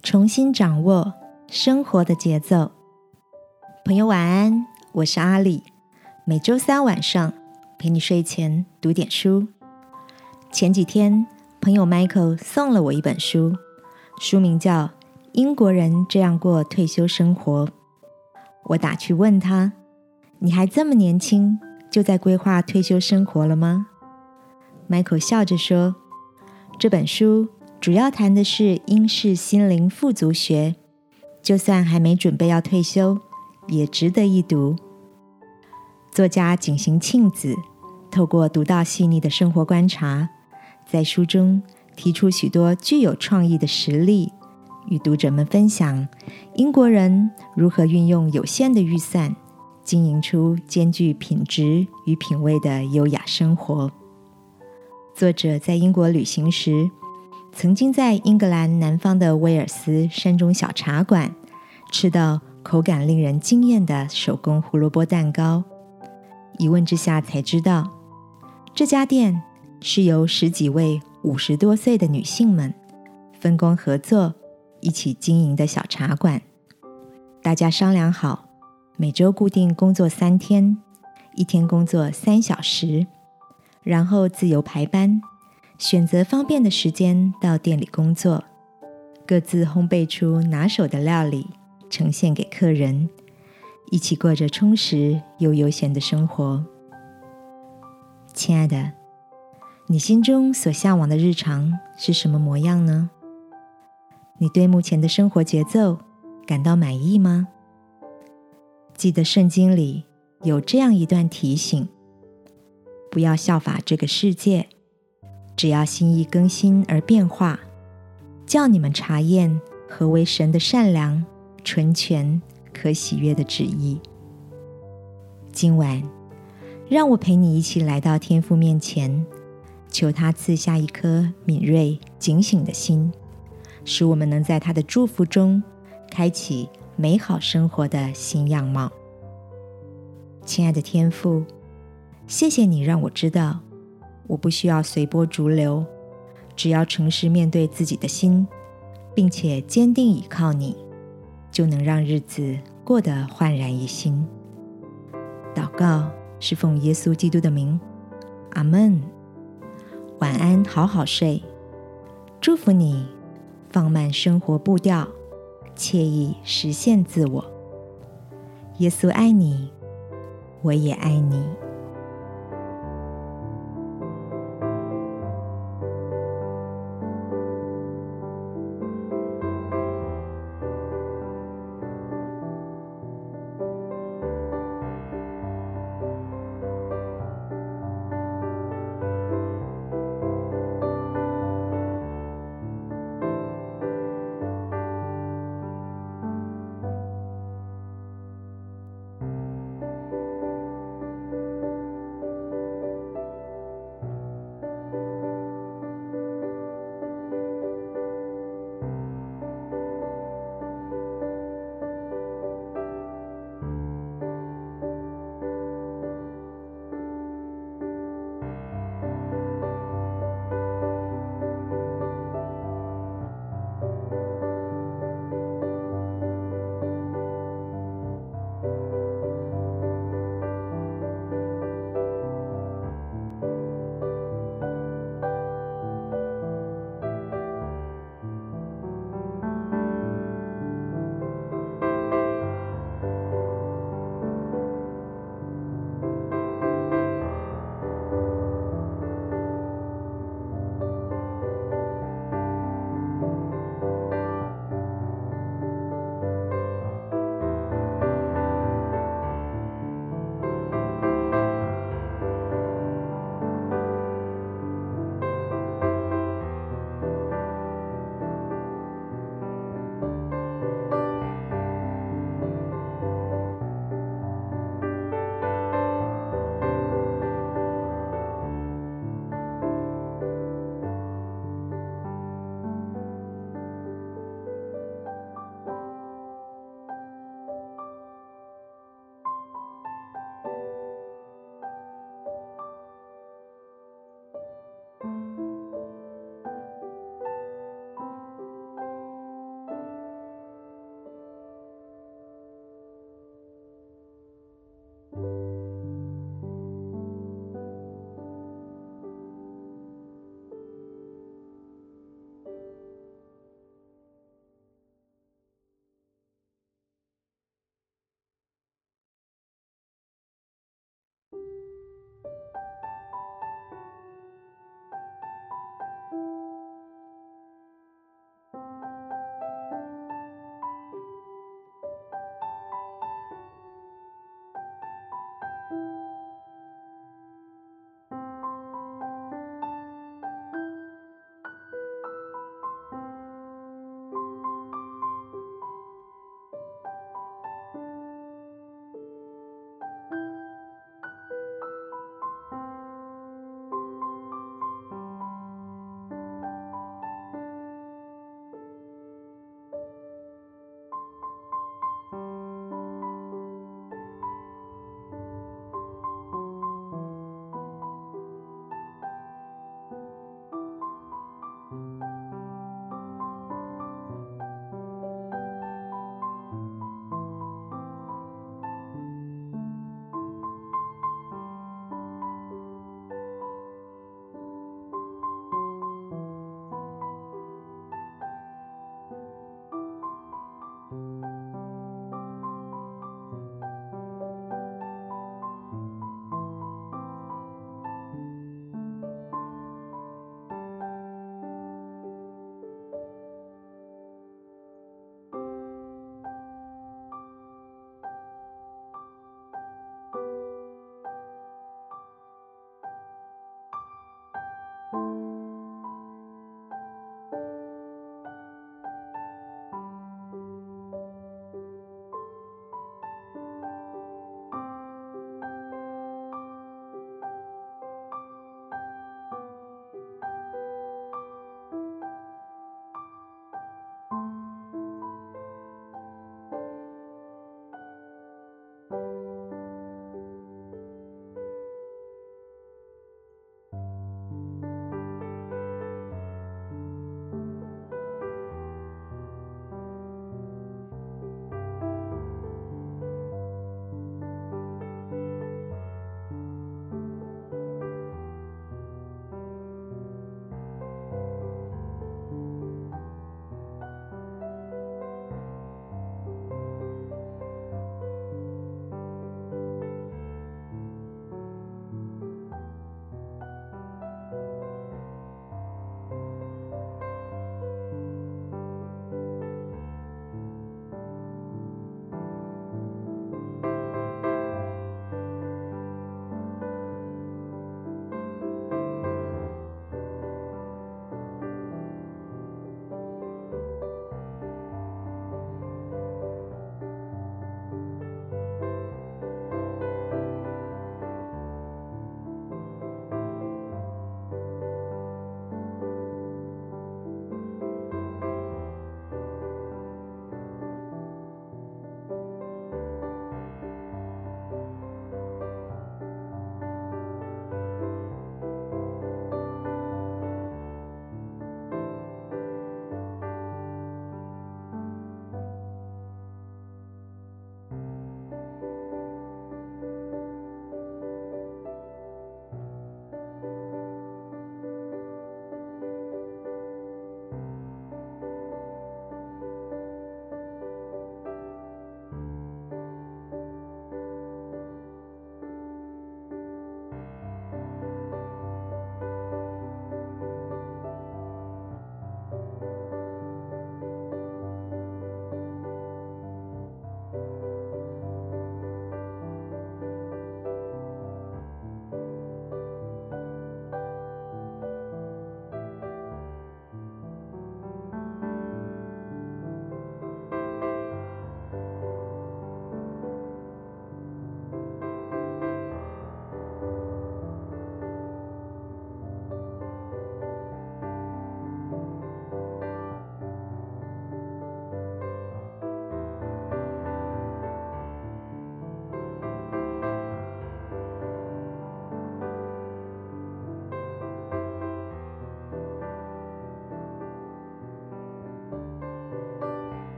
重新掌握生活的节奏。朋友晚安，我是阿里。每周三晚上陪你睡前读点书。前几天，朋友 Michael 送了我一本书，书名叫《英国人这样过退休生活》。我打去问他：“你还这么年轻，就在规划退休生活了吗？”Michael 笑着说：“这本书。”主要谈的是英式心灵富足学，就算还没准备要退休，也值得一读。作家井行庆子透过独到细腻的生活观察，在书中提出许多具有创意的实例，与读者们分享英国人如何运用有限的预算，经营出兼具品质与品味的优雅生活。作者在英国旅行时。曾经在英格兰南方的威尔斯山中小茶馆吃到口感令人惊艳的手工胡萝卜蛋糕，一问之下才知道，这家店是由十几位五十多岁的女性们分工合作一起经营的小茶馆。大家商量好，每周固定工作三天，一天工作三小时，然后自由排班。选择方便的时间到店里工作，各自烘焙出拿手的料理，呈现给客人，一起过着充实又悠闲的生活。亲爱的，你心中所向往的日常是什么模样呢？你对目前的生活节奏感到满意吗？记得圣经里有这样一段提醒：不要效法这个世界。只要心意更新而变化，叫你们查验何为神的善良、纯全、可喜悦的旨意。今晚，让我陪你一起来到天父面前，求他赐下一颗敏锐、警醒的心，使我们能在他的祝福中开启美好生活的新样貌。亲爱的天父，谢谢你让我知道。我不需要随波逐流，只要诚实面对自己的心，并且坚定倚靠你，就能让日子过得焕然一新。祷告是奉耶稣基督的名，阿门。晚安，好好睡。祝福你，放慢生活步调，惬意实现自我。耶稣爱你，我也爱你。